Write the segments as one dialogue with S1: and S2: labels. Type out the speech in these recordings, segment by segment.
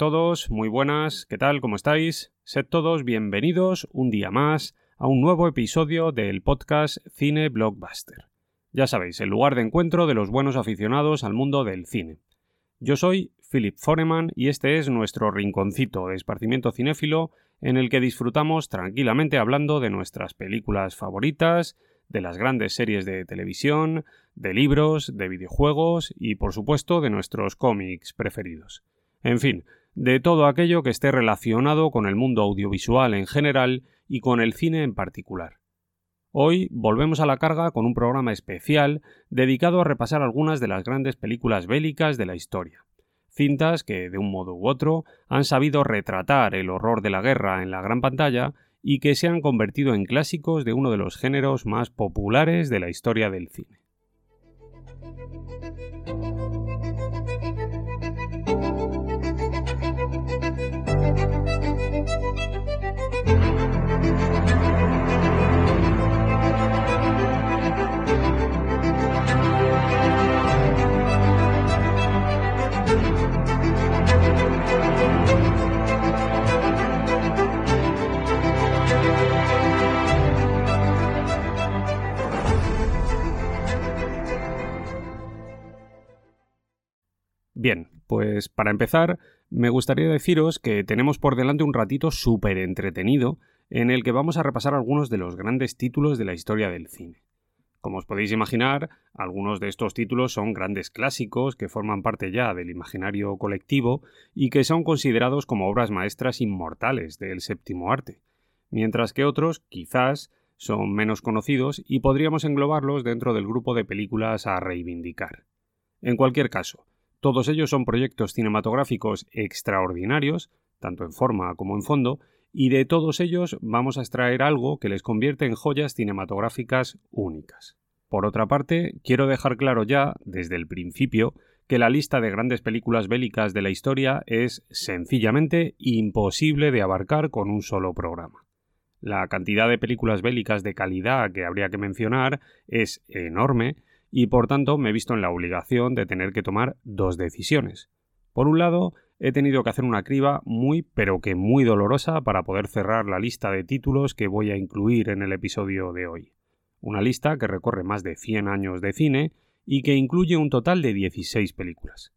S1: Todos, muy buenas, ¿qué tal? ¿Cómo estáis? Sed todos bienvenidos un día más a un nuevo episodio del podcast Cine Blockbuster. Ya sabéis, el lugar de encuentro de los buenos aficionados al mundo del cine. Yo soy Philip Foreman y este es nuestro rinconcito de esparcimiento cinéfilo en el que disfrutamos tranquilamente hablando de nuestras películas favoritas, de las grandes series de televisión, de libros, de videojuegos y por supuesto de nuestros cómics preferidos. En fin, de todo aquello que esté relacionado con el mundo audiovisual en general y con el cine en particular. Hoy volvemos a la carga con un programa especial dedicado a repasar algunas de las grandes películas bélicas de la historia. Cintas que, de un modo u otro, han sabido retratar el horror de la guerra en la gran pantalla y que se han convertido en clásicos de uno de los géneros más populares de la historia del cine. Bien, pues para empezar, me gustaría deciros que tenemos por delante un ratito súper entretenido en el que vamos a repasar algunos de los grandes títulos de la historia del cine. Como os podéis imaginar, algunos de estos títulos son grandes clásicos que forman parte ya del imaginario colectivo y que son considerados como obras maestras inmortales del séptimo arte, mientras que otros, quizás, son menos conocidos y podríamos englobarlos dentro del grupo de películas a reivindicar. En cualquier caso, todos ellos son proyectos cinematográficos extraordinarios, tanto en forma como en fondo, y de todos ellos vamos a extraer algo que les convierte en joyas cinematográficas únicas. Por otra parte, quiero dejar claro ya, desde el principio, que la lista de grandes películas bélicas de la historia es sencillamente imposible de abarcar con un solo programa. La cantidad de películas bélicas de calidad que habría que mencionar es enorme y por tanto me he visto en la obligación de tener que tomar dos decisiones. Por un lado, he tenido que hacer una criba muy pero que muy dolorosa para poder cerrar la lista de títulos que voy a incluir en el episodio de hoy. Una lista que recorre más de 100 años de cine y que incluye un total de 16 películas.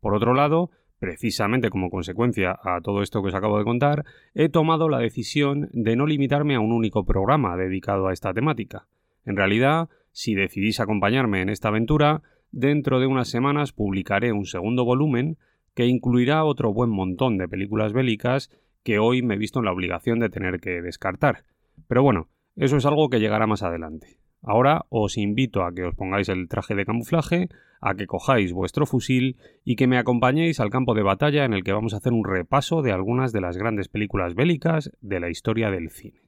S1: Por otro lado, precisamente como consecuencia a todo esto que os acabo de contar, he tomado la decisión de no limitarme a un único programa dedicado a esta temática. En realidad, si decidís acompañarme en esta aventura, dentro de unas semanas publicaré un segundo volumen que incluirá otro buen montón de películas bélicas que hoy me he visto en la obligación de tener que descartar. Pero bueno, eso es algo que llegará más adelante. Ahora os invito a que os pongáis el traje de camuflaje, a que cojáis vuestro fusil y que me acompañéis al campo de batalla en el que vamos a hacer un repaso de algunas de las grandes películas bélicas de la historia del cine.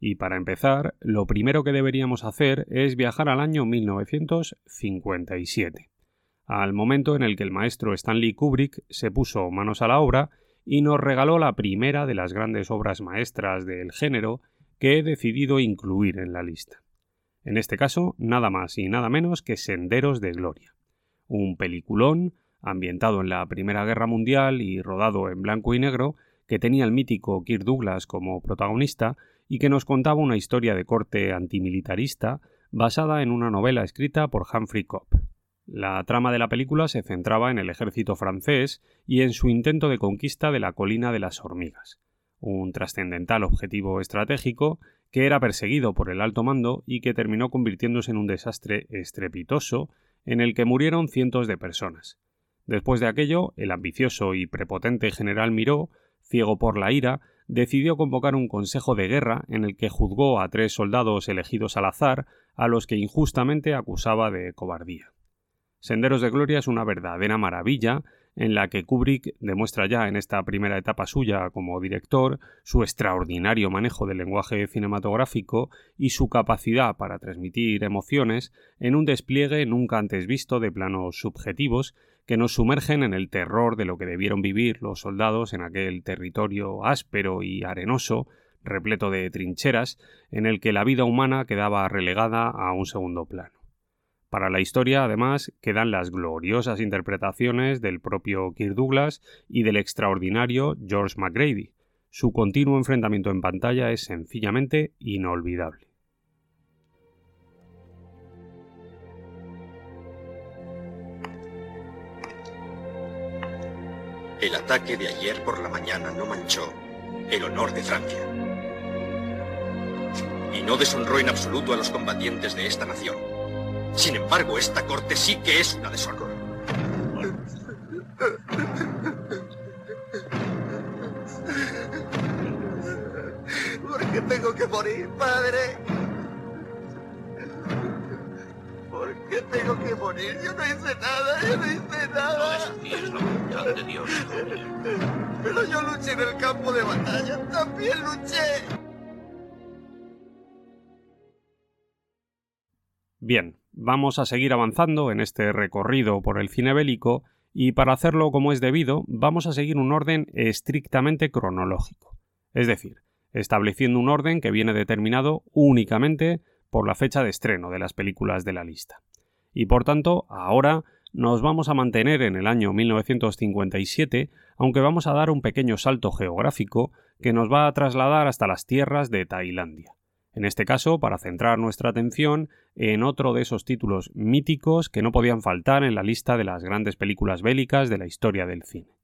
S1: Y para empezar, lo primero que deberíamos hacer es viajar al año 1957, al momento en el que el maestro Stanley Kubrick se puso manos a la obra y nos regaló la primera de las grandes obras maestras del género que he decidido incluir en la lista. En este caso, nada más y nada menos que Senderos de Gloria, un peliculón ambientado en la Primera Guerra Mundial y rodado en blanco y negro que tenía el mítico Kirk Douglas como protagonista y que nos contaba una historia de corte antimilitarista basada en una novela escrita por Humphrey Cobb. La trama de la película se centraba en el ejército francés y en su intento de conquista de la colina de las hormigas, un trascendental objetivo estratégico que era perseguido por el alto mando y que terminó convirtiéndose en un desastre estrepitoso en el que murieron cientos de personas. Después de aquello, el ambicioso y prepotente general Miró, ciego por la ira, decidió convocar un consejo de guerra en el que juzgó a tres soldados elegidos al azar, a los que injustamente acusaba de cobardía. Senderos de Gloria es una verdadera maravilla en la que Kubrick demuestra ya en esta primera etapa suya como director su extraordinario manejo del lenguaje cinematográfico y su capacidad para transmitir emociones en un despliegue nunca antes visto de planos subjetivos que nos sumergen en el terror de lo que debieron vivir los soldados en aquel territorio áspero y arenoso, repleto de trincheras, en el que la vida humana quedaba relegada a un segundo plano. Para la historia, además, quedan las gloriosas interpretaciones del propio Kirk Douglas y del extraordinario George McGrady. Su continuo enfrentamiento en pantalla es sencillamente inolvidable.
S2: El ataque de ayer por la mañana no manchó el honor de Francia. Y no deshonró en absoluto a los combatientes de esta nación. Sin embargo, esta corte sí que es una deshonra.
S3: ¿Por qué tengo que morir, padre? Qué tengo que morir? Yo no hice nada, yo no hice nada.
S4: No es la voluntad de Dios.
S3: Pero yo luché en el campo de batalla, también luché.
S1: Bien, vamos a seguir avanzando en este recorrido por el cine bélico y para hacerlo como es debido vamos a seguir un orden estrictamente cronológico, es decir, estableciendo un orden que viene determinado únicamente por la fecha de estreno de las películas de la lista. Y por tanto, ahora nos vamos a mantener en el año 1957, aunque vamos a dar un pequeño salto geográfico que nos va a trasladar hasta las tierras de Tailandia. En este caso, para centrar nuestra atención en otro de esos títulos míticos que no podían faltar en la lista de las grandes películas bélicas de la historia del cine.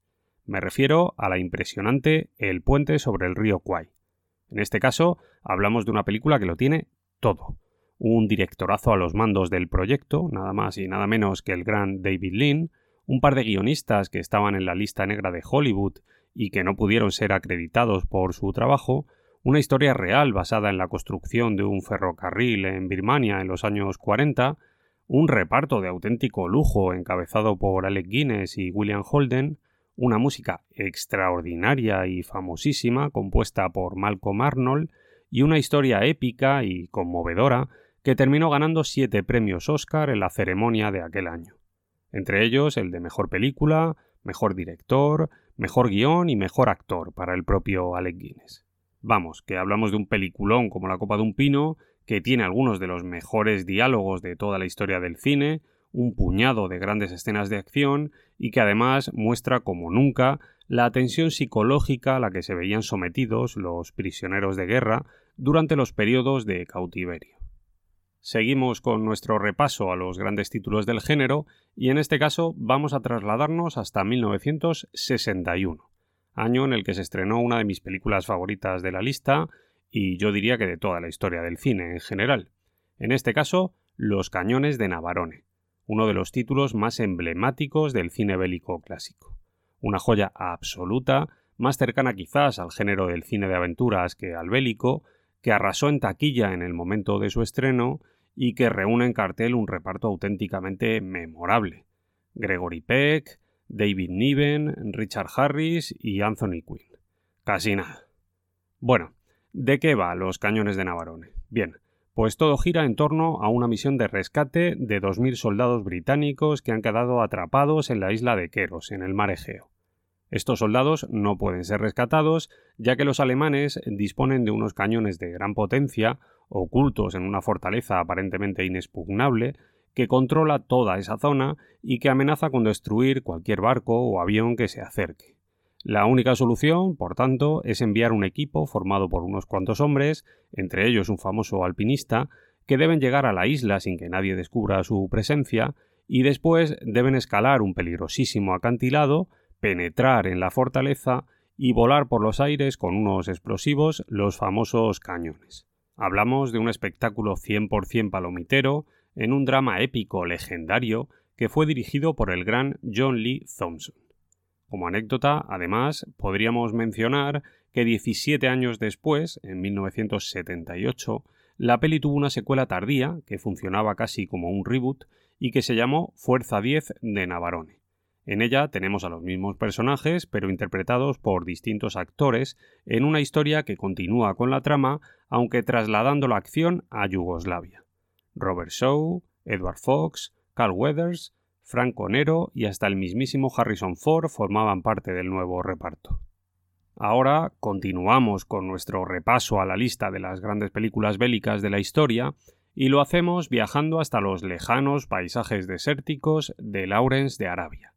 S1: Me refiero a la impresionante El puente sobre el río Kwai. En este caso, hablamos de una película que lo tiene todo. Un directorazo a los mandos del proyecto, nada más y nada menos que el gran David Lean, un par de guionistas que estaban en la lista negra de Hollywood y que no pudieron ser acreditados por su trabajo, una historia real basada en la construcción de un ferrocarril en Birmania en los años 40, un reparto de auténtico lujo encabezado por Alec Guinness y William Holden, una música extraordinaria y famosísima compuesta por Malcolm Arnold y una historia épica y conmovedora que terminó ganando siete premios Oscar en la ceremonia de aquel año. Entre ellos el de Mejor Película, Mejor Director, Mejor Guión y Mejor Actor para el propio Alec Guinness. Vamos, que hablamos de un peliculón como La Copa de un Pino, que tiene algunos de los mejores diálogos de toda la historia del cine, un puñado de grandes escenas de acción y que además muestra como nunca la tensión psicológica a la que se veían sometidos los prisioneros de guerra durante los periodos de cautiverio. Seguimos con nuestro repaso a los grandes títulos del género y en este caso vamos a trasladarnos hasta 1961, año en el que se estrenó una de mis películas favoritas de la lista y yo diría que de toda la historia del cine en general. En este caso, Los cañones de Navarone, uno de los títulos más emblemáticos del cine bélico clásico una joya absoluta, más cercana quizás al género del cine de aventuras que al bélico, que arrasó en taquilla en el momento de su estreno y que reúne en cartel un reparto auténticamente memorable. Gregory Peck, David Niven, Richard Harris y Anthony Quinn. Casi nada. Bueno, ¿de qué va Los Cañones de Navarone? Bien, pues todo gira en torno a una misión de rescate de 2.000 soldados británicos que han quedado atrapados en la isla de Keros, en el mar Egeo. Estos soldados no pueden ser rescatados, ya que los alemanes disponen de unos cañones de gran potencia, ocultos en una fortaleza aparentemente inexpugnable, que controla toda esa zona y que amenaza con destruir cualquier barco o avión que se acerque. La única solución, por tanto, es enviar un equipo formado por unos cuantos hombres, entre ellos un famoso alpinista, que deben llegar a la isla sin que nadie descubra su presencia, y después deben escalar un peligrosísimo acantilado penetrar en la fortaleza y volar por los aires con unos explosivos los famosos cañones. Hablamos de un espectáculo 100% palomitero en un drama épico legendario que fue dirigido por el gran John Lee Thompson. Como anécdota, además, podríamos mencionar que 17 años después, en 1978, la peli tuvo una secuela tardía que funcionaba casi como un reboot y que se llamó Fuerza 10 de Navarone. En ella tenemos a los mismos personajes, pero interpretados por distintos actores, en una historia que continúa con la trama, aunque trasladando la acción a Yugoslavia. Robert Shaw, Edward Fox, Carl Weathers, Frank Conero y hasta el mismísimo Harrison Ford formaban parte del nuevo reparto. Ahora continuamos con nuestro repaso a la lista de las grandes películas bélicas de la historia y lo hacemos viajando hasta los lejanos paisajes desérticos de Lawrence de Arabia,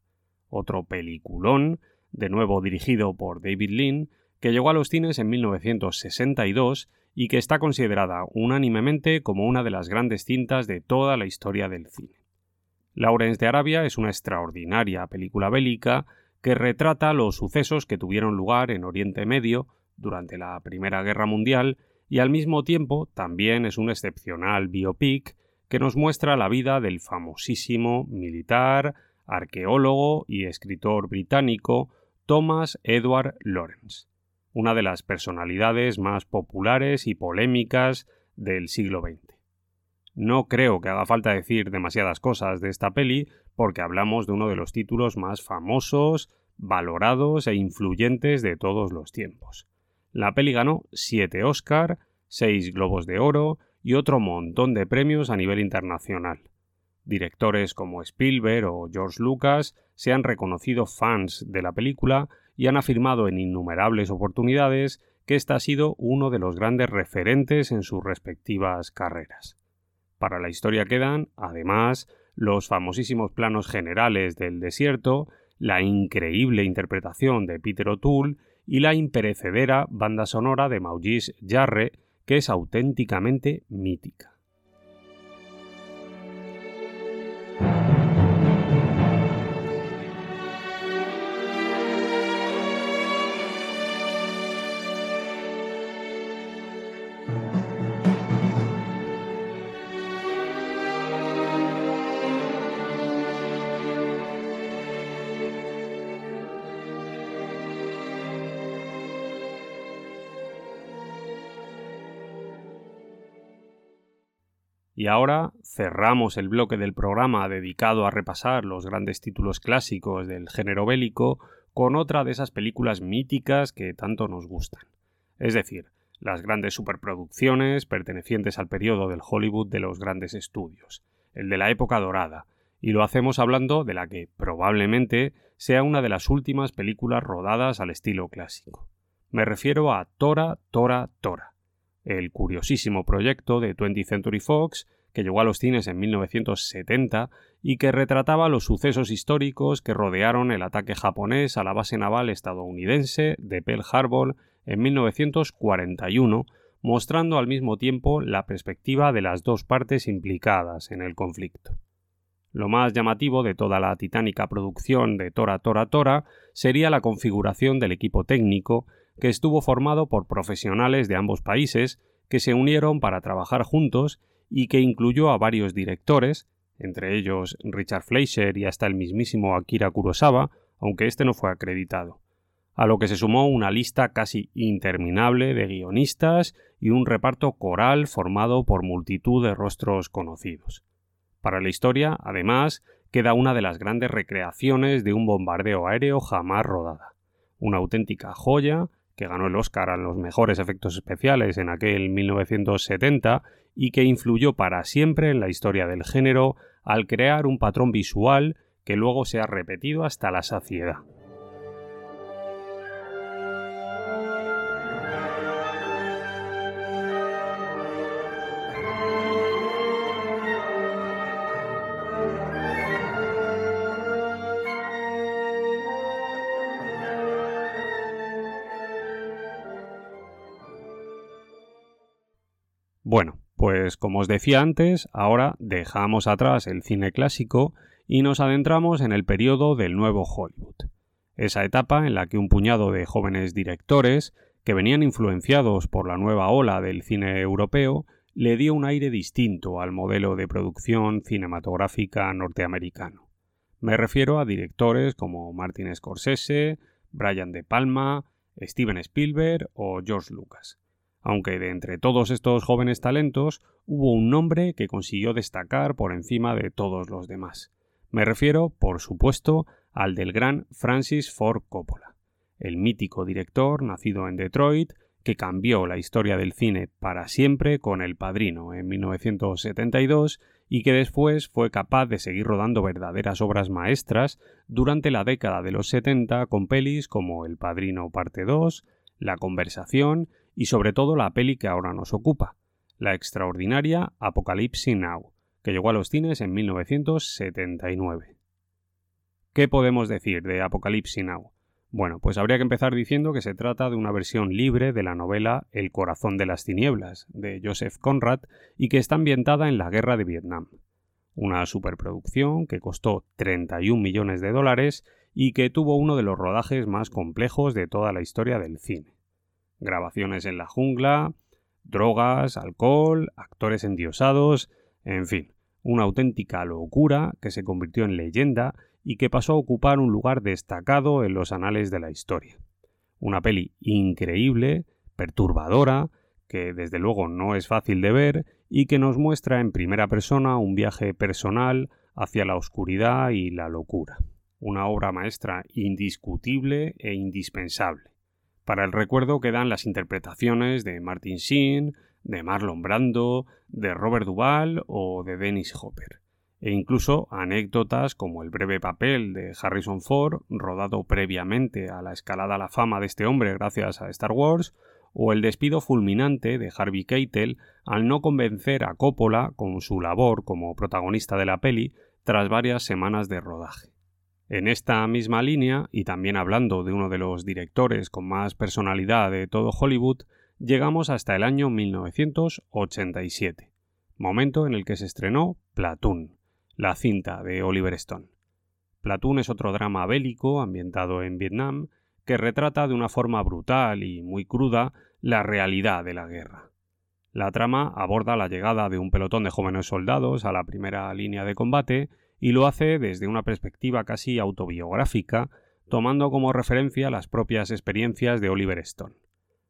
S1: otro peliculón, de nuevo dirigido por David Lean, que llegó a los cines en 1962 y que está considerada unánimemente como una de las grandes cintas de toda la historia del cine. Lawrence de Arabia es una extraordinaria película bélica que retrata los sucesos que tuvieron lugar en Oriente Medio durante la Primera Guerra Mundial y al mismo tiempo también es un excepcional biopic que nos muestra la vida del famosísimo militar, arqueólogo y escritor británico Thomas Edward Lawrence, una de las personalidades más populares y polémicas del siglo XX. No creo que haga falta decir demasiadas cosas de esta peli porque hablamos de uno de los títulos más famosos, valorados e influyentes de todos los tiempos. La peli ganó 7 Oscar, 6 Globos de Oro y otro montón de premios a nivel internacional. Directores como Spielberg o George Lucas se han reconocido fans de la película y han afirmado en innumerables oportunidades que ésta ha sido uno de los grandes referentes en sus respectivas carreras. Para la historia quedan, además, los famosísimos planos generales del desierto, la increíble interpretación de Peter O'Toole y la imperecedera banda sonora de Maurice Jarre, que es auténticamente mítica. Ahora cerramos el bloque del programa dedicado a repasar los grandes títulos clásicos del género bélico con otra de esas películas míticas que tanto nos gustan. Es decir, las grandes superproducciones pertenecientes al periodo del Hollywood de los grandes estudios, el de la época dorada, y lo hacemos hablando de la que probablemente sea una de las últimas películas rodadas al estilo clásico. Me refiero a Tora, Tora, Tora, el curiosísimo proyecto de 20th Century Fox que llegó a los cines en 1970 y que retrataba los sucesos históricos que rodearon el ataque japonés a la base naval estadounidense de Pearl Harbor en 1941, mostrando al mismo tiempo la perspectiva de las dos partes implicadas en el conflicto. Lo más llamativo de toda la titánica producción de Tora Tora Tora sería la configuración del equipo técnico que estuvo formado por profesionales de ambos países que se unieron para trabajar juntos y que incluyó a varios directores, entre ellos Richard Fleischer y hasta el mismísimo Akira Kurosawa, aunque este no fue acreditado, a lo que se sumó una lista casi interminable de guionistas y un reparto coral formado por multitud de rostros conocidos. Para la historia, además, queda una de las grandes recreaciones de un bombardeo aéreo jamás rodada, una auténtica joya que ganó el Oscar a los mejores efectos especiales en aquel 1970 y que influyó para siempre en la historia del género al crear un patrón visual que luego se ha repetido hasta la saciedad. Bueno, pues como os decía antes, ahora dejamos atrás el cine clásico y nos adentramos en el periodo del nuevo Hollywood. Esa etapa en la que un puñado de jóvenes directores, que venían influenciados por la nueva ola del cine europeo, le dio un aire distinto al modelo de producción cinematográfica norteamericano. Me refiero a directores como Martin Scorsese, Brian De Palma, Steven Spielberg o George Lucas aunque de entre todos estos jóvenes talentos hubo un nombre que consiguió destacar por encima de todos los demás. Me refiero, por supuesto, al del gran Francis Ford Coppola, el mítico director nacido en Detroit que cambió la historia del cine para siempre con El Padrino en 1972 y que después fue capaz de seguir rodando verdaderas obras maestras durante la década de los 70 con pelis como El Padrino Parte 2, La Conversación y sobre todo la peli que ahora nos ocupa, la extraordinaria Apocalypse Now, que llegó a los cines en 1979. ¿Qué podemos decir de Apocalypse Now? Bueno, pues habría que empezar diciendo que se trata de una versión libre de la novela El corazón de las tinieblas, de Joseph Conrad, y que está ambientada en la guerra de Vietnam. Una superproducción que costó 31 millones de dólares y que tuvo uno de los rodajes más complejos de toda la historia del cine. Grabaciones en la jungla, drogas, alcohol, actores endiosados, en fin, una auténtica locura que se convirtió en leyenda y que pasó a ocupar un lugar destacado en los anales de la historia. Una peli increíble, perturbadora, que desde luego no es fácil de ver y que nos muestra en primera persona un viaje personal hacia la oscuridad y la locura. Una obra maestra indiscutible e indispensable. Para el recuerdo quedan las interpretaciones de Martin Sheen, de Marlon Brando, de Robert Duvall o de Dennis Hopper e incluso anécdotas como el breve papel de Harrison Ford, rodado previamente a la escalada a la fama de este hombre gracias a Star Wars, o el despido fulminante de Harvey Keitel al no convencer a Coppola con su labor como protagonista de la peli tras varias semanas de rodaje. En esta misma línea, y también hablando de uno de los directores con más personalidad de todo Hollywood, llegamos hasta el año 1987, momento en el que se estrenó Platoon, la cinta de Oliver Stone. Platoon es otro drama bélico ambientado en Vietnam que retrata de una forma brutal y muy cruda la realidad de la guerra. La trama aborda la llegada de un pelotón de jóvenes soldados a la primera línea de combate y lo hace desde una perspectiva casi autobiográfica, tomando como referencia las propias experiencias de Oliver Stone.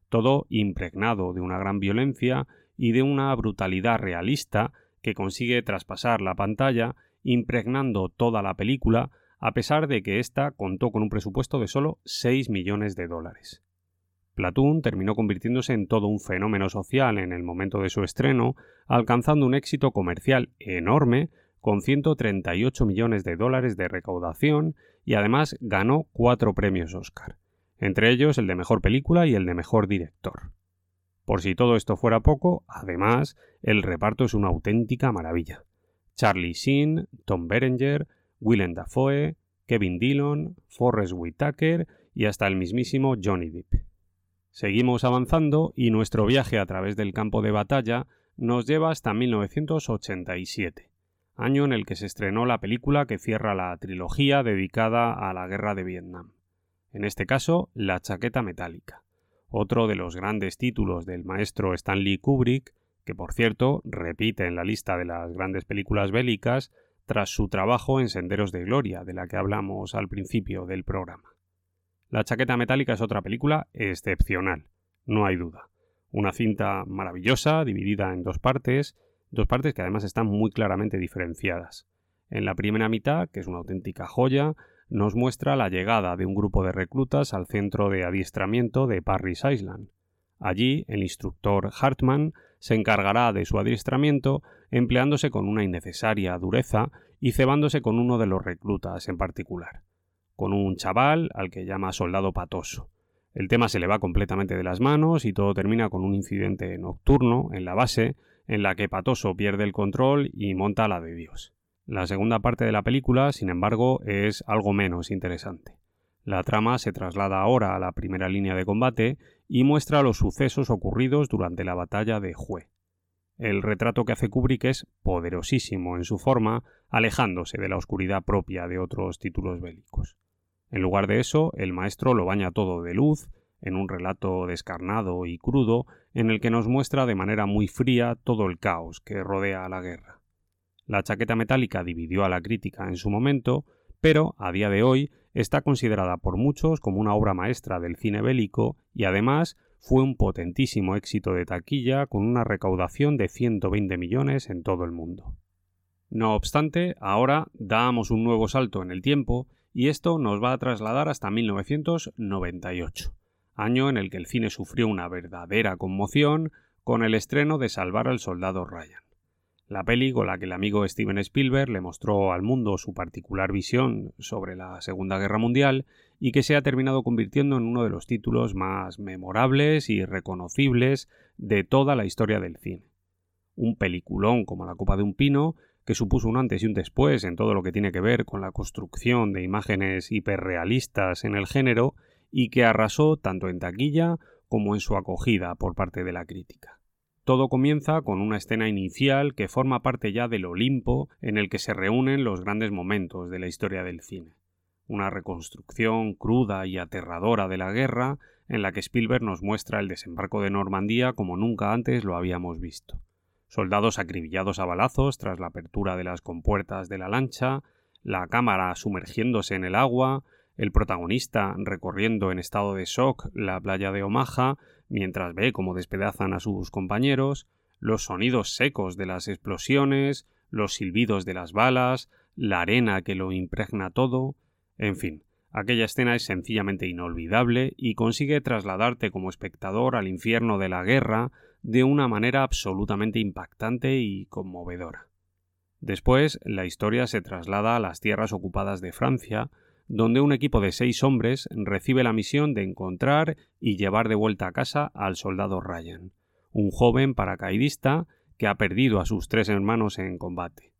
S1: Todo impregnado de una gran violencia y de una brutalidad realista que consigue traspasar la pantalla impregnando toda la película a pesar de que ésta contó con un presupuesto de solo 6 millones de dólares. Platoon terminó convirtiéndose en todo un fenómeno social en el momento de su estreno, alcanzando un éxito comercial enorme con 138 millones de dólares de recaudación y además ganó cuatro premios Oscar, entre ellos el de Mejor Película y el de Mejor Director. Por si todo esto fuera poco, además, el reparto es una auténtica maravilla. Charlie Sheen, Tom Berenger, Willem Dafoe, Kevin Dillon, Forrest Whitaker y hasta el mismísimo Johnny Depp. Seguimos avanzando y nuestro viaje a través del campo de batalla nos lleva hasta 1987, año en el que se estrenó la película que cierra la trilogía dedicada a la guerra de Vietnam. En este caso, La chaqueta metálica otro de los grandes títulos del maestro Stanley Kubrick, que por cierto repite en la lista de las grandes películas bélicas tras su trabajo en Senderos de Gloria, de la que hablamos al principio del programa. La chaqueta metálica es otra película excepcional, no hay duda. Una cinta maravillosa, dividida en dos partes, dos partes que además están muy claramente diferenciadas. En la primera mitad, que es una auténtica joya, nos muestra la llegada de un grupo de reclutas al centro de adiestramiento de Parris Island. Allí, el instructor Hartman se encargará de su adiestramiento empleándose con una innecesaria dureza y cebándose con uno de los reclutas en particular, con un chaval al que llama soldado patoso. El tema se le va completamente de las manos y todo termina con un incidente nocturno en la base en la que Patoso pierde el control y monta la de Dios. La segunda parte de la película, sin embargo, es algo menos interesante. La trama se traslada ahora a la primera línea de combate y muestra los sucesos ocurridos durante la batalla de Hue. El retrato que hace Kubrick es poderosísimo en su forma, alejándose de la oscuridad propia de otros títulos bélicos. En lugar de eso, el maestro lo baña todo de luz, en un relato descarnado y crudo, en el que nos muestra de manera muy fría todo el caos que rodea a la guerra. La chaqueta metálica dividió a la crítica en su momento, pero a día de hoy está considerada por muchos como una obra maestra del cine bélico y además fue un potentísimo éxito de taquilla con una recaudación de 120 millones en todo el mundo. No obstante, ahora damos un nuevo salto en el tiempo y esto nos va a trasladar hasta 1998, año en el que el cine sufrió una verdadera conmoción con el estreno de Salvar al Soldado Ryan la peli con la que el amigo Steven Spielberg le mostró al mundo su particular visión sobre la Segunda Guerra Mundial y que se ha terminado convirtiendo en uno de los títulos más memorables y reconocibles de toda la historia del cine. un peliculón como La Copa de un Pino, que supuso un antes y un después en todo lo que tiene que ver con la construcción de imágenes hiperrealistas en el género y que arrasó tanto en taquilla como en su acogida por parte de la crítica. Todo comienza con una escena inicial que forma parte ya del Olimpo en el que se reúnen los grandes momentos de la historia del cine. Una reconstrucción cruda y aterradora de la guerra en la que Spielberg nos muestra el desembarco de Normandía como nunca antes lo habíamos visto. Soldados acribillados a balazos tras la apertura de las compuertas de la lancha, la cámara sumergiéndose en el agua, el protagonista recorriendo en estado de shock la playa de Omaha mientras ve cómo despedazan a sus compañeros, los sonidos secos de las explosiones, los silbidos de las balas, la arena que lo impregna todo, en fin, aquella escena es sencillamente inolvidable y consigue trasladarte como espectador al infierno de la guerra de una manera absolutamente impactante y conmovedora. Después, la historia se traslada a las tierras ocupadas de Francia, donde un equipo de seis hombres recibe la misión de encontrar y llevar de vuelta a casa al soldado Ryan, un joven paracaidista que ha perdido a sus tres hermanos en combate.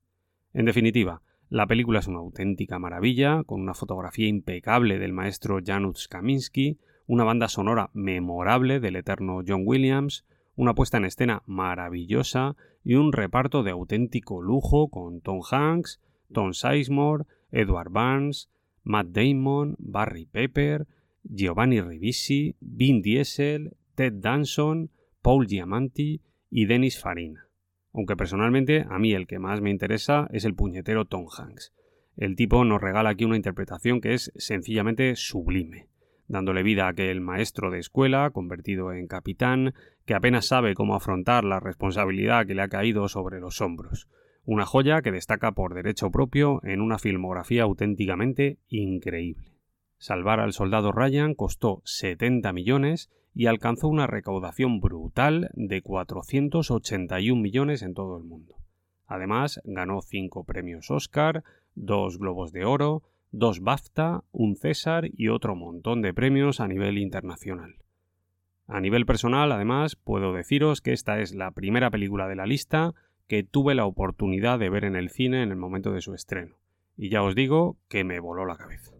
S1: En definitiva, la película es una auténtica maravilla, con una fotografía impecable del maestro Janusz Kaminski, una banda sonora memorable del eterno John Williams, una puesta en escena maravillosa y un reparto de auténtico lujo con Tom Hanks, Tom Sizemore, Edward Barnes, Matt Damon, Barry Pepper, Giovanni Ribisi, Vin Diesel, Ted Danson, Paul Giamanti y Dennis Farina. Aunque personalmente a mí el que más me interesa es el puñetero Tom Hanks. El tipo nos regala aquí una interpretación que es sencillamente sublime, dándole vida a aquel maestro de escuela, convertido en capitán, que apenas sabe cómo afrontar la responsabilidad que le ha caído sobre los hombros una joya que destaca por derecho propio en una filmografía auténticamente increíble. Salvar al soldado Ryan costó 70 millones y alcanzó una recaudación brutal de 481 millones en todo el mundo. Además, ganó cinco premios Oscar, dos Globos de Oro, dos BAFTA, un César y otro montón de premios a nivel internacional. A nivel personal, además, puedo deciros que esta es la primera película de la lista que tuve la oportunidad de ver en el cine en el momento de su estreno. Y ya os digo que me voló la cabeza.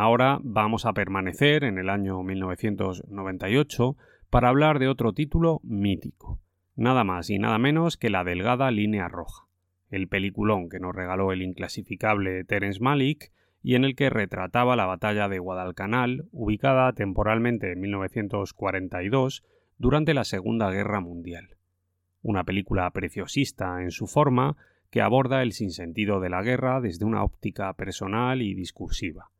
S1: Ahora vamos a permanecer en el año 1998 para hablar de otro título mítico, nada más y nada menos que La Delgada Línea Roja, el peliculón que nos regaló el inclasificable Terence Malick y en el que retrataba la batalla de Guadalcanal, ubicada temporalmente en 1942 durante la Segunda Guerra Mundial. Una película preciosista en su forma que aborda el sinsentido de la guerra desde una óptica personal y discursiva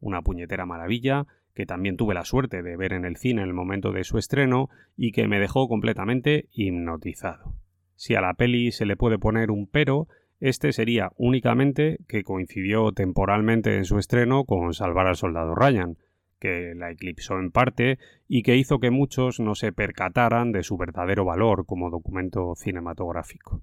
S1: una puñetera maravilla, que también tuve la suerte de ver en el cine en el momento de su estreno y que me dejó completamente hipnotizado. Si a la peli se le puede poner un pero, este sería únicamente que coincidió temporalmente en su estreno con Salvar al Soldado Ryan, que la eclipsó en parte y que hizo que muchos no se percataran de su verdadero valor como documento cinematográfico.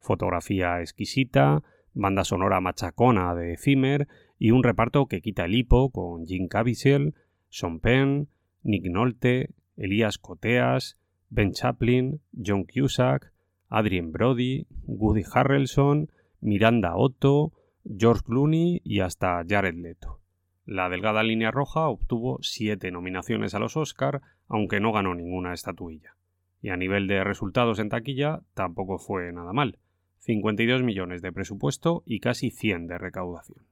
S1: Fotografía exquisita, banda sonora machacona de Zimmer y un reparto que quita el hipo con Jim Caviezel, Sean Penn, Nick Nolte, Elías Coteas, Ben Chaplin, John Cusack, Adrien Brody, Woody Harrelson, Miranda Otto, George Clooney y hasta Jared Leto. La delgada línea roja obtuvo siete nominaciones a los Oscar, aunque no ganó ninguna estatuilla. Y a nivel de resultados en taquilla tampoco fue nada mal. 52 millones de presupuesto y casi 100 de recaudación.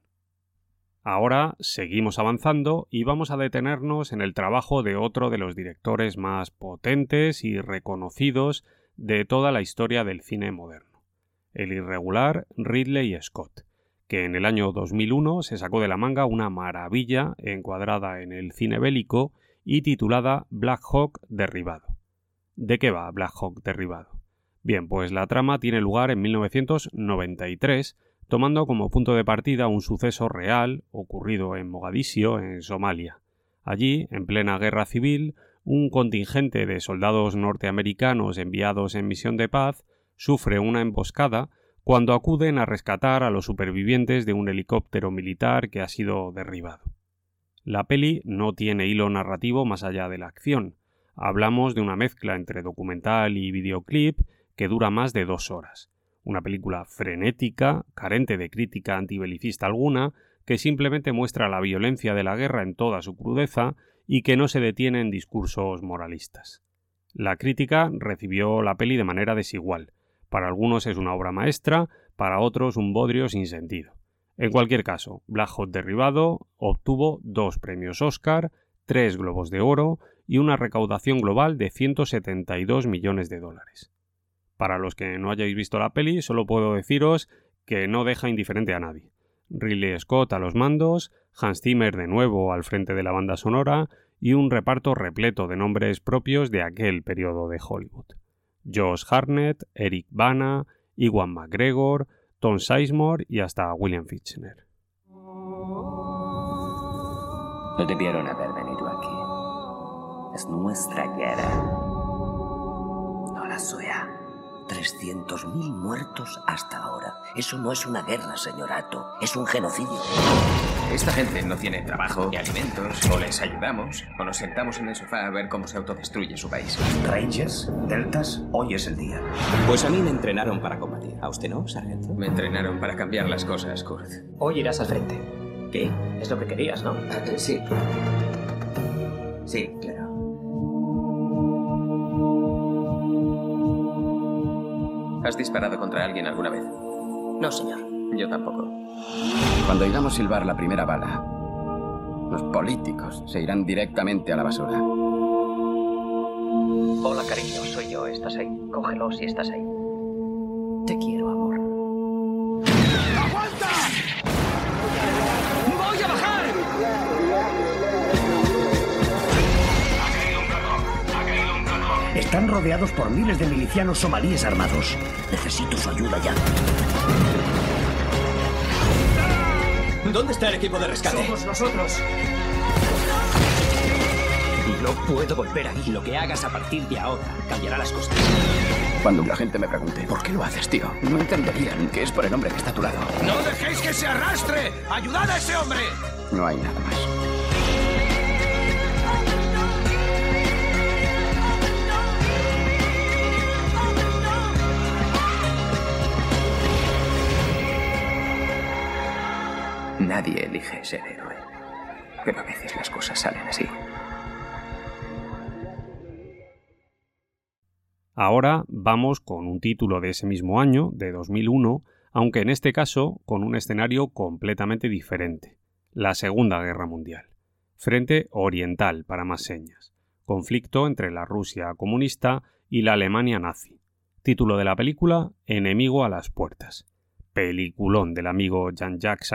S1: Ahora seguimos avanzando y vamos a detenernos en el trabajo de otro de los directores más potentes y reconocidos de toda la historia del cine moderno, el irregular Ridley Scott, que en el año 2001 se sacó de la manga una maravilla encuadrada en el cine bélico y titulada Black Hawk Derribado. ¿De qué va Black Hawk Derribado? Bien, pues la trama tiene lugar en 1993, tomando como punto de partida un suceso real ocurrido en Mogadiscio, en Somalia. Allí, en plena guerra civil, un contingente de soldados norteamericanos enviados en misión de paz sufre una emboscada cuando acuden a rescatar a los supervivientes de un helicóptero militar que ha sido derribado. La peli no tiene hilo narrativo más allá de la acción. Hablamos de una mezcla entre documental y videoclip que dura más de dos horas. Una película frenética, carente de crítica antibelicista alguna, que simplemente muestra la violencia de la guerra en toda su crudeza y que no se detiene en discursos moralistas. La crítica recibió la peli de manera desigual. Para algunos es una obra maestra, para otros un bodrio sin sentido. En cualquier caso, Black Hawk Derribado obtuvo dos premios Oscar, tres Globos de Oro y una recaudación global de 172 millones de dólares. Para los que no hayáis visto la peli, solo puedo deciros que no deja indiferente a nadie. Ridley Scott a los mandos, Hans Zimmer de nuevo al frente de la banda sonora y un reparto repleto de nombres propios de aquel periodo de Hollywood. Josh Hartnett, Eric Bana, Iwan McGregor, Tom Sizemore y hasta William Fichtner.
S5: No debieron haber venido aquí. Es nuestra guerra. No la suya. 300.000 muertos hasta ahora. Eso no es una guerra, señor Ato. Es un genocidio.
S6: Esta gente no tiene trabajo ni alimentos. O les ayudamos, o nos sentamos en el sofá a ver cómo se autodestruye su país.
S7: Rangers, Deltas, hoy es el día.
S8: Pues a mí me entrenaron para combatir. ¿A usted no, sargento?
S6: Me entrenaron para cambiar las cosas, Kurt.
S9: Hoy irás al frente.
S8: ¿Qué?
S9: Es lo que querías, ¿no?
S8: Ah, sí. Sí, claro.
S6: ¿Has disparado contra alguien alguna vez?
S9: No, señor.
S6: Yo tampoco.
S10: Cuando oigamos silbar la primera bala, los políticos se irán directamente a la basura.
S9: Hola, cariño, soy yo. ¿Estás ahí? Cógelo si estás ahí. Te quiero,
S7: Están rodeados por miles de milicianos somalíes armados. Necesito su ayuda ya.
S8: ¿Dónde está el equipo de rescate?
S9: Somos nosotros.
S8: No puedo volver ahí. Lo que hagas a partir de ahora cambiará las cosas.
S10: Cuando la gente me pregunte, ¿por qué lo haces, tío? No entenderían que es por el hombre que está a tu lado.
S3: ¡No dejéis que se arrastre! ¡Ayudad a ese hombre!
S10: No hay nada más.
S6: Nadie elige ser héroe. Pero a veces las cosas salen así.
S1: Ahora vamos con un título de ese mismo año, de 2001, aunque en este caso con un escenario completamente diferente, la Segunda Guerra Mundial. Frente Oriental, para más señas. Conflicto entre la Rusia comunista y la Alemania nazi. Título de la película Enemigo a las puertas. Peliculón del amigo Jean-Jacques.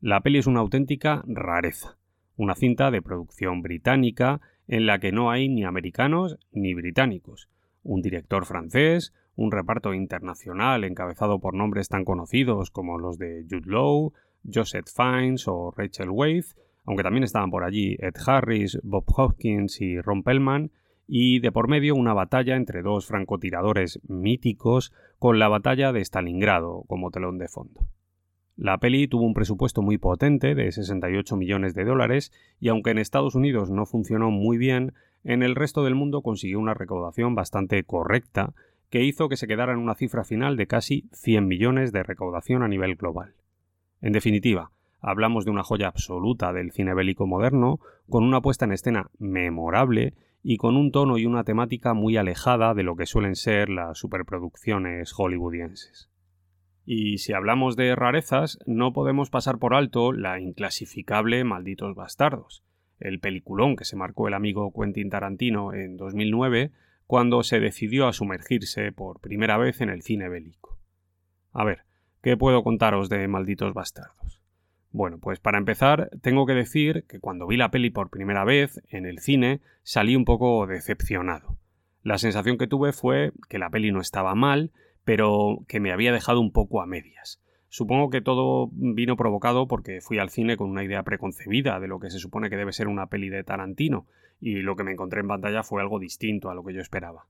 S1: La peli es una auténtica rareza, una cinta de producción británica en la que no hay ni americanos ni británicos, un director francés, un reparto internacional encabezado por nombres tan conocidos como los de Jude Law, Joseph Fiennes o Rachel Weisz, aunque también estaban por allí Ed Harris, Bob Hopkins y Ron Pellman, y de por medio una batalla entre dos francotiradores míticos con la batalla de Stalingrado como telón de fondo. La peli tuvo un presupuesto muy potente de 68 millones de dólares y aunque en Estados Unidos no funcionó muy bien, en el resto del mundo consiguió una recaudación bastante correcta que hizo que se quedara en una cifra final de casi 100 millones de recaudación a nivel global. En definitiva, hablamos de una joya absoluta del cine bélico moderno, con una puesta en escena memorable y con un tono y una temática muy alejada de lo que suelen ser las superproducciones hollywoodienses. Y si hablamos de rarezas, no podemos pasar por alto la inclasificable Malditos Bastardos, el peliculón que se marcó el amigo Quentin Tarantino en 2009 cuando se decidió a sumergirse por primera vez en el cine bélico. A ver, ¿qué puedo contaros de Malditos Bastardos? Bueno, pues para empezar, tengo que decir que cuando vi la peli por primera vez en el cine, salí un poco decepcionado. La sensación que tuve fue que la peli no estaba mal, pero que me había dejado un poco a medias. Supongo que todo vino provocado porque fui al cine con una idea preconcebida de lo que se supone que debe ser una peli de Tarantino, y lo que me encontré en pantalla fue algo distinto a lo que yo esperaba.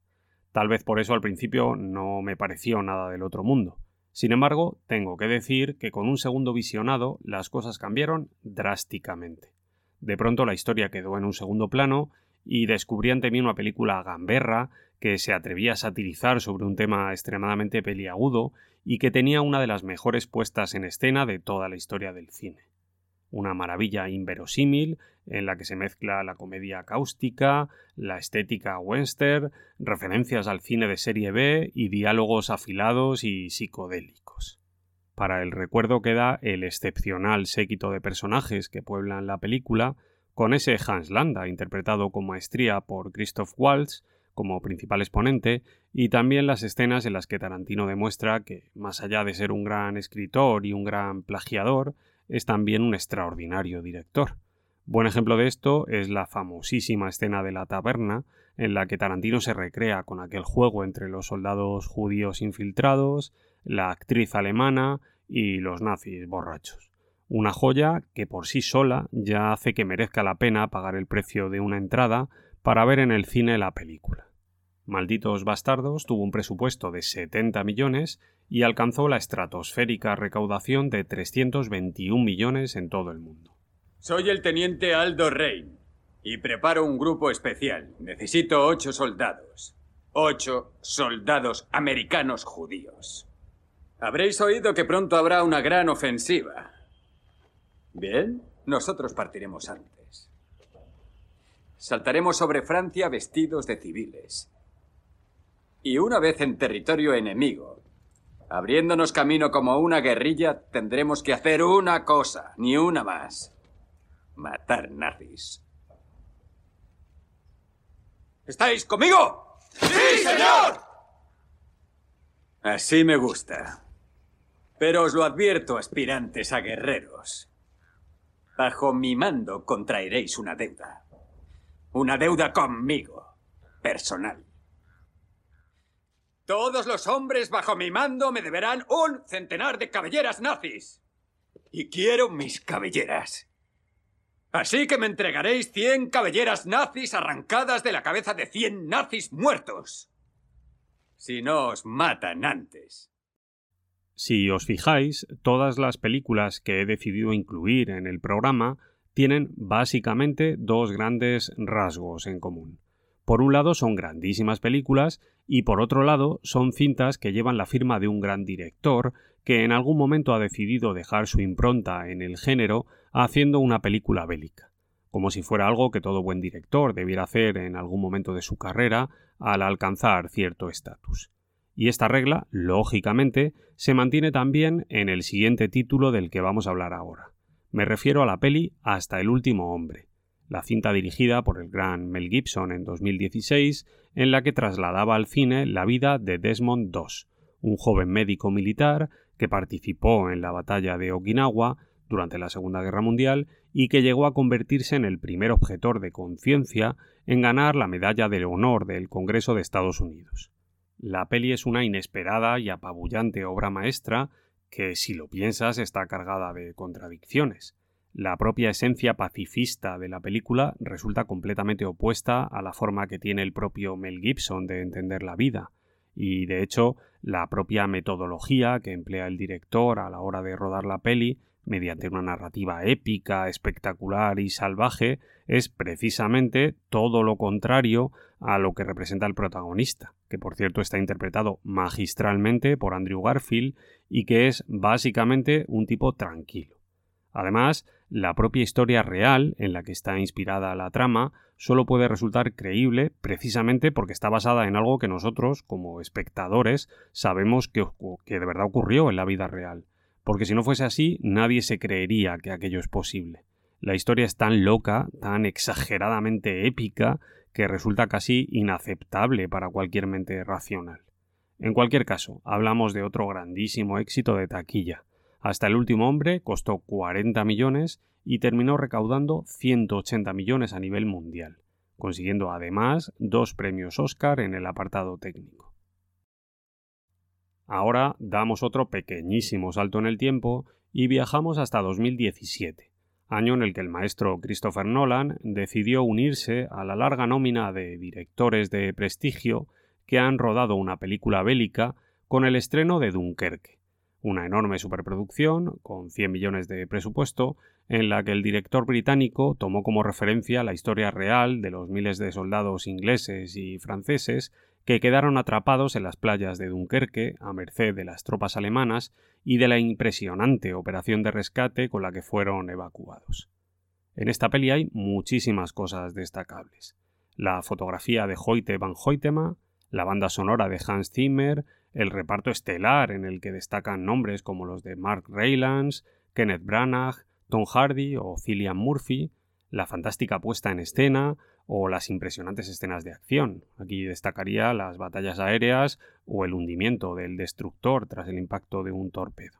S1: Tal vez por eso al principio no me pareció nada del otro mundo. Sin embargo, tengo que decir que con un segundo visionado las cosas cambiaron drásticamente. De pronto la historia quedó en un segundo plano y descubrí ante mí una película gamberra que se atrevía a satirizar sobre un tema extremadamente peliagudo y que tenía una de las mejores puestas en escena de toda la historia del cine. Una maravilla inverosímil en la que se mezcla la comedia cáustica, la estética western, referencias al cine de serie B y diálogos afilados y psicodélicos. Para el recuerdo queda el excepcional séquito de personajes que pueblan la película, con ese Hans Landa interpretado con maestría por Christoph Waltz como principal exponente, y también las escenas en las que Tarantino demuestra que, más allá de ser un gran escritor y un gran plagiador, es también un extraordinario director. Buen ejemplo de esto es la famosísima escena de la taberna, en la que Tarantino se recrea con aquel juego entre los soldados judíos infiltrados, la actriz alemana y los nazis borrachos. Una joya que por sí sola ya hace que merezca la pena pagar el precio de una entrada para ver en el cine la película. Malditos Bastardos tuvo un presupuesto de 70 millones y alcanzó la estratosférica recaudación de 321 millones en todo el mundo.
S11: Soy el teniente Aldo Rein y preparo un grupo especial. Necesito ocho soldados. Ocho soldados americanos judíos. Habréis oído que pronto habrá una gran ofensiva. Bien, nosotros partiremos antes. Saltaremos sobre Francia vestidos de civiles y una vez en territorio enemigo, abriéndonos camino como una guerrilla, tendremos que hacer una cosa, ni una más. Matar nazis. ¿Estáis conmigo?
S3: ¡Sí, señor!
S11: Así me gusta. Pero os lo advierto, aspirantes a guerreros. Bajo mi mando contraeréis una deuda. Una deuda conmigo, personal. Todos los hombres bajo mi mando me deberán un centenar de cabelleras nazis. Y quiero mis cabelleras. Así que me entregaréis cien cabelleras nazis arrancadas de la cabeza de cien nazis muertos. Si no os matan antes.
S1: Si os fijáis, todas las películas que he decidido incluir en el programa tienen básicamente dos grandes rasgos en común. Por un lado son grandísimas películas y por otro lado son cintas que llevan la firma de un gran director que en algún momento ha decidido dejar su impronta en el género haciendo una película bélica, como si fuera algo que todo buen director debiera hacer en algún momento de su carrera al alcanzar cierto estatus. Y esta regla, lógicamente, se mantiene también en el siguiente título del que vamos a hablar ahora. Me refiero a la peli Hasta el último hombre, la cinta dirigida por el gran Mel Gibson en 2016, en la que trasladaba al cine la vida de Desmond II, un joven médico militar que participó en la batalla de Okinawa durante la Segunda Guerra Mundial y que llegó a convertirse en el primer objetor de conciencia en ganar la Medalla de Honor del Congreso de Estados Unidos. La peli es una inesperada y apabullante obra maestra que, si lo piensas, está cargada de contradicciones. La propia esencia pacifista de la película resulta completamente opuesta a la forma que tiene el propio Mel Gibson de entender la vida, y de hecho la propia metodología que emplea el director a la hora de rodar la peli, mediante una narrativa épica, espectacular y salvaje, es precisamente todo lo contrario a lo que representa el protagonista, que por cierto está interpretado magistralmente por Andrew Garfield y que es básicamente un tipo tranquilo. Además, la propia historia real en la que está inspirada la trama solo puede resultar creíble precisamente porque está basada en algo que nosotros, como espectadores, sabemos que, que, de verdad ocurrió en la vida real. Porque si no fuese así, nadie se creería que aquello es posible. La historia es tan loca, tan exageradamente épica, que resulta casi inaceptable para cualquier mente racional. En cualquier caso, hablamos de otro grandísimo éxito de taquilla. Hasta el último hombre costó 40 millones y terminó recaudando 180 millones a nivel mundial, consiguiendo además dos premios Oscar en el apartado técnico. Ahora damos otro pequeñísimo salto en el tiempo y viajamos hasta 2017, año en el que el maestro Christopher Nolan decidió unirse a la larga nómina de directores de prestigio que han rodado una película bélica con el estreno de Dunkerque, una enorme superproducción con 100 millones de presupuesto en la que el director británico tomó como referencia la historia real de los miles de soldados ingleses y franceses que quedaron atrapados en las playas de Dunkerque a merced de las tropas alemanas y de la impresionante operación de rescate con la que fueron evacuados. En esta peli hay muchísimas cosas destacables. La fotografía de Hoyte van Hoytema, la banda sonora de Hans Zimmer, el reparto estelar en el que destacan nombres como los de Mark Rylance, Kenneth Branagh, Tom Hardy o Cillian Murphy, la fantástica puesta en escena o las impresionantes escenas de acción. Aquí destacaría las batallas aéreas o el hundimiento del destructor tras el impacto de un torpedo.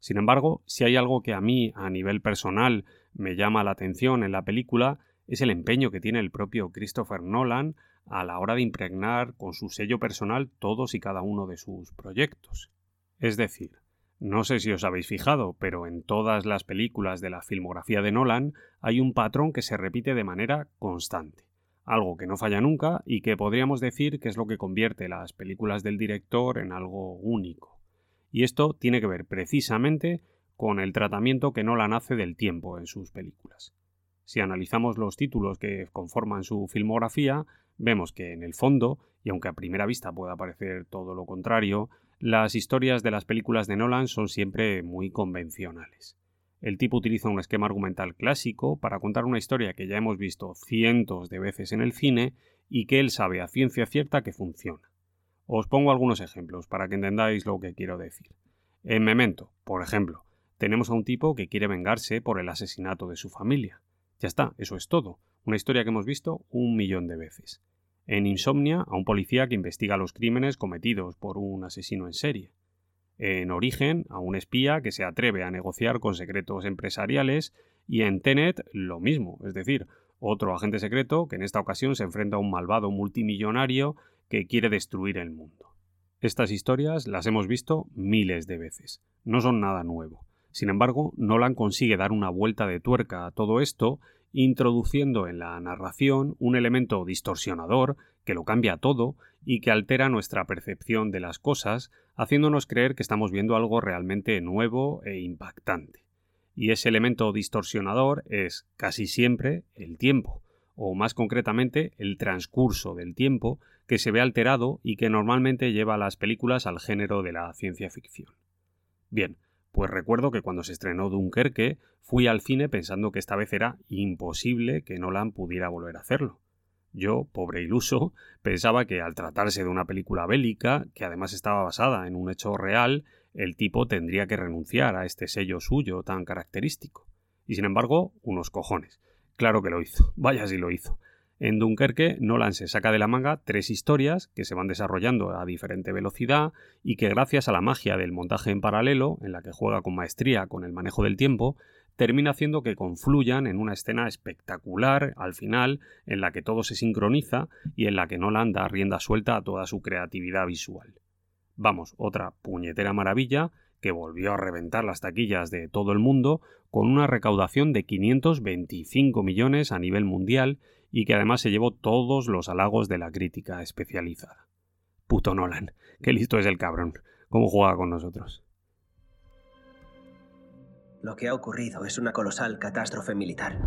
S1: Sin embargo, si hay algo que a mí, a nivel personal, me llama la atención en la película, es el empeño que tiene el propio Christopher Nolan a la hora de impregnar con su sello personal todos y cada uno de sus proyectos. Es decir, no sé si os habéis fijado, pero en todas las películas de la filmografía de Nolan hay un patrón que se repite de manera constante, algo que no falla nunca y que podríamos decir que es lo que convierte las películas del director en algo único. Y esto tiene que ver precisamente con el tratamiento que Nolan hace del tiempo en sus películas. Si analizamos los títulos que conforman su filmografía, vemos que en el fondo, y aunque a primera vista pueda parecer todo lo contrario, las historias de las películas de Nolan son siempre muy convencionales. El tipo utiliza un esquema argumental clásico para contar una historia que ya hemos visto cientos de veces en el cine y que él sabe a ciencia cierta que funciona. Os pongo algunos ejemplos para que entendáis lo que quiero decir. En Memento, por ejemplo, tenemos a un tipo que quiere vengarse por el asesinato de su familia. Ya está, eso es todo. Una historia que hemos visto un millón de veces. En Insomnia, a un policía que investiga los crímenes cometidos por un asesino en serie. En Origen, a un espía que se atreve a negociar con secretos empresariales. Y en Tenet, lo mismo, es decir, otro agente secreto que en esta ocasión se enfrenta a un malvado multimillonario que quiere destruir el mundo. Estas historias las hemos visto miles de veces. No son nada nuevo. Sin embargo, Nolan consigue dar una vuelta de tuerca a todo esto, introduciendo en la narración un elemento distorsionador que lo cambia todo y que altera nuestra percepción de las cosas, haciéndonos creer que estamos viendo algo realmente nuevo e impactante. Y ese elemento distorsionador es casi siempre el tiempo, o más concretamente el transcurso del tiempo, que se ve alterado y que normalmente lleva las películas al género de la ciencia ficción. Bien, pues recuerdo que cuando se estrenó Dunkerque fui al cine pensando que esta vez era imposible que Nolan pudiera volver a hacerlo. Yo, pobre iluso, pensaba que al tratarse de una película bélica, que además estaba basada en un hecho real, el tipo tendría que renunciar a este sello suyo tan característico. Y sin embargo, unos cojones. Claro que lo hizo. Vaya si lo hizo. En Dunkerque, Nolan se saca de la manga tres historias que se van desarrollando a diferente velocidad y que gracias a la magia del montaje en paralelo, en la que juega con maestría con el manejo del tiempo, termina haciendo que confluyan en una escena espectacular al final, en la que todo se sincroniza y en la que Nolan da rienda suelta a toda su creatividad visual. Vamos, otra puñetera maravilla que volvió a reventar las taquillas de todo el mundo con una recaudación de 525 millones a nivel mundial y que además se llevó todos los halagos de la crítica especializada. Puto Nolan, qué listo es el cabrón, cómo juega con nosotros.
S12: Lo que ha ocurrido es una colosal catástrofe militar.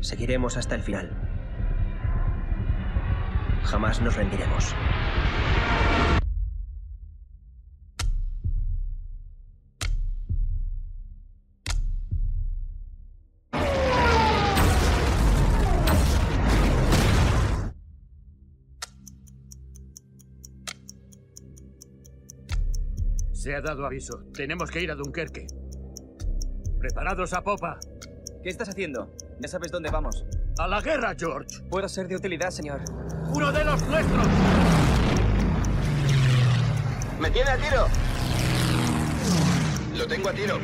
S12: Seguiremos hasta el final. Jamás nos rendiremos.
S13: Se ha dado aviso. Tenemos que ir a Dunkerque. Preparados a popa. ¿Qué estás haciendo? Ya sabes dónde vamos.
S3: A la guerra, George.
S13: Puedo ser de utilidad, señor.
S3: ¡Uno de los nuestros!
S2: ¡Me tiene a tiro! Lo tengo a tiro.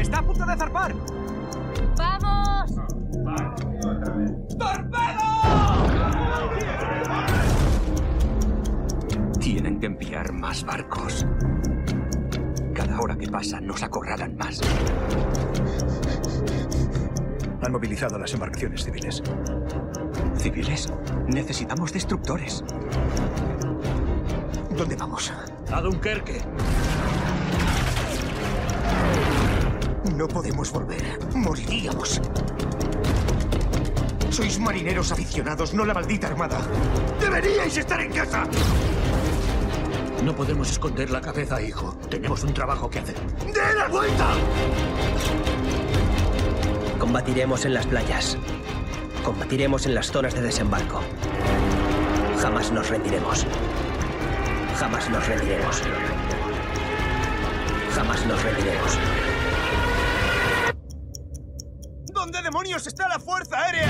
S13: ¡Está a punto de zarpar!
S14: ¡Vamos!
S8: Enviar más barcos. Cada hora que pasa nos acorralan más.
S15: Han movilizado las embarcaciones civiles.
S8: ¿Civiles? Necesitamos destructores.
S15: ¿Dónde vamos?
S3: A Dunkerque.
S15: No podemos volver. Moriríamos. Sois marineros aficionados, no la maldita armada. ¡Deberíais estar en casa!
S3: No podemos esconder la cabeza, hijo. Tenemos un trabajo que hacer.
S15: ¡De la vuelta!
S12: Combatiremos en las playas. Combatiremos en las zonas de desembarco. Jamás nos rendiremos. Jamás nos rendiremos. Jamás nos rendiremos.
S13: ¿Dónde demonios está la Fuerza Aérea?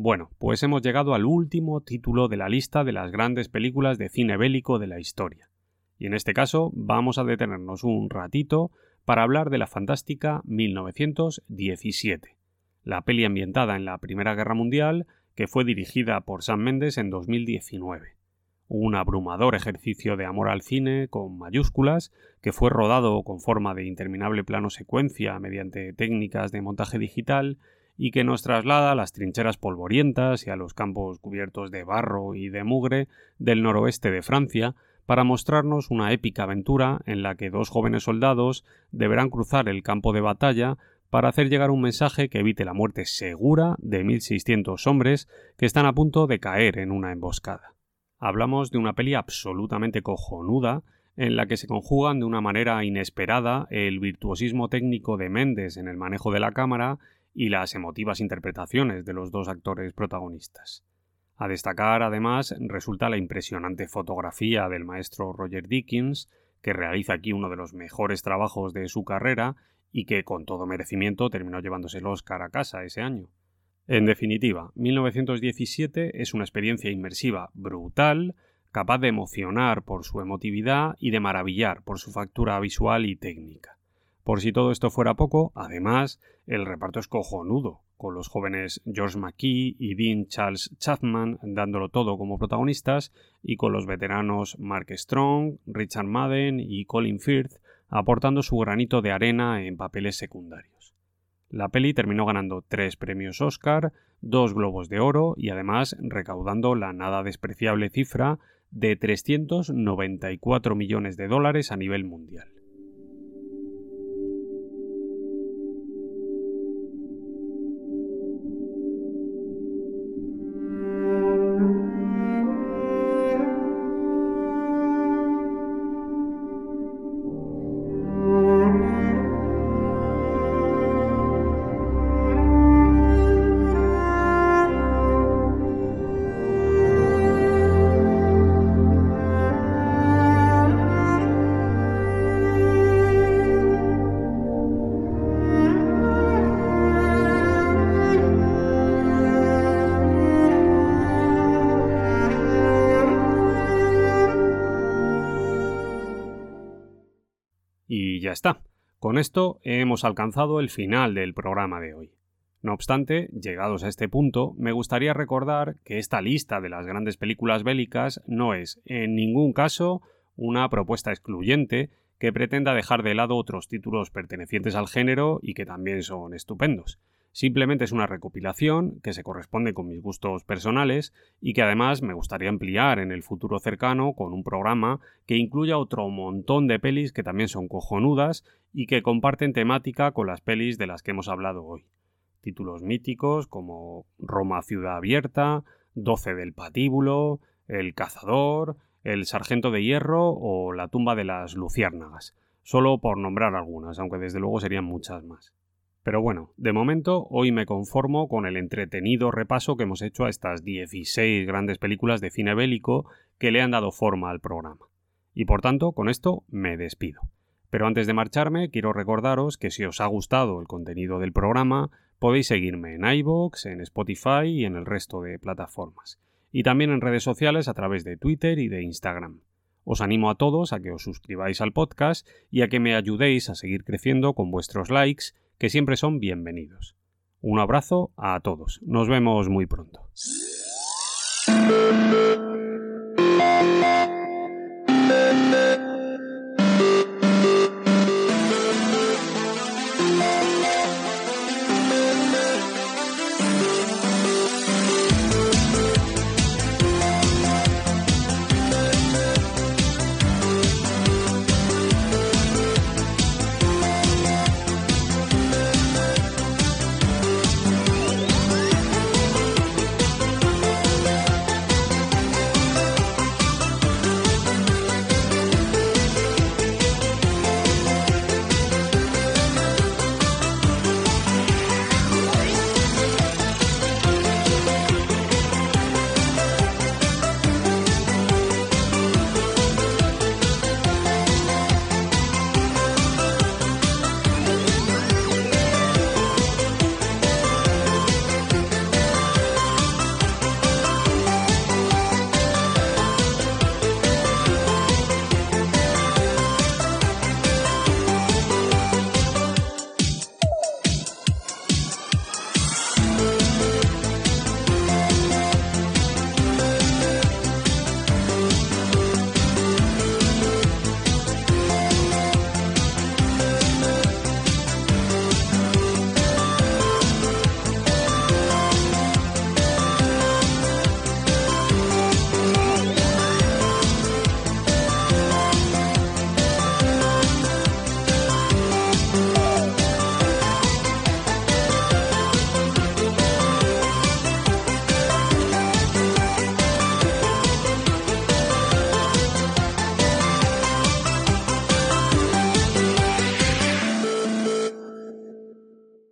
S1: Bueno, pues hemos llegado al último título de la lista de las grandes películas de cine bélico de la historia. Y en este caso vamos a detenernos un ratito para hablar de la fantástica 1917, la peli ambientada en la Primera Guerra Mundial que fue dirigida por Sam Mendes en 2019. Un abrumador ejercicio de amor al cine con mayúsculas que fue rodado con forma de interminable plano secuencia mediante técnicas de montaje digital y que nos traslada a las trincheras polvorientas y a los campos cubiertos de barro y de mugre del noroeste de Francia para mostrarnos una épica aventura en la que dos jóvenes soldados deberán cruzar el campo de batalla para hacer llegar un mensaje que evite la muerte segura de 1.600 hombres que están a punto de caer en una emboscada. Hablamos de una peli absolutamente cojonuda en la que se conjugan de una manera inesperada el virtuosismo técnico de Méndez en el manejo de la cámara y las emotivas interpretaciones de los dos actores protagonistas. A destacar, además, resulta la impresionante fotografía del maestro Roger Dickens, que realiza aquí uno de los mejores trabajos de su carrera y que con todo merecimiento terminó llevándose el Oscar a casa ese año. En definitiva, 1917 es una experiencia inmersiva brutal, capaz de emocionar por su emotividad y de maravillar por su factura visual y técnica. Por si todo esto fuera poco, además, el reparto es cojonudo, con los jóvenes George McKee y Dean Charles Chapman dándolo todo como protagonistas, y con los veteranos Mark Strong, Richard Madden y Colin Firth aportando su granito de arena en papeles secundarios. La peli terminó ganando tres premios Oscar, dos Globos de Oro y además recaudando la nada despreciable cifra de 394 millones de dólares a nivel mundial. Con esto hemos alcanzado el final del programa de hoy. No obstante, llegados a este punto, me gustaría recordar que esta lista de las grandes películas bélicas no es, en ningún caso, una propuesta excluyente que pretenda dejar de lado otros títulos pertenecientes al género y que también son estupendos. Simplemente es una recopilación que se corresponde con mis gustos personales y que además me gustaría ampliar en el futuro cercano con un programa que incluya otro montón de pelis que también son cojonudas y que comparten temática con las pelis de las que hemos hablado hoy. Títulos míticos como Roma Ciudad Abierta, 12 del Patíbulo, El Cazador, El Sargento de Hierro o La tumba de las Luciérnagas, solo por nombrar algunas, aunque desde luego serían muchas más. Pero bueno, de momento hoy me conformo con el entretenido repaso que hemos hecho a estas 16 grandes películas de cine bélico que le han dado forma al programa. Y por tanto, con esto me despido. Pero antes de marcharme, quiero recordaros que si os ha gustado el contenido del programa, podéis seguirme en iVoox, en Spotify y en el resto de plataformas. Y también en redes sociales a través de Twitter y de Instagram. Os animo a todos a que os suscribáis al podcast y a que me ayudéis a seguir creciendo con vuestros likes, que siempre son bienvenidos. Un abrazo a todos. Nos vemos muy pronto.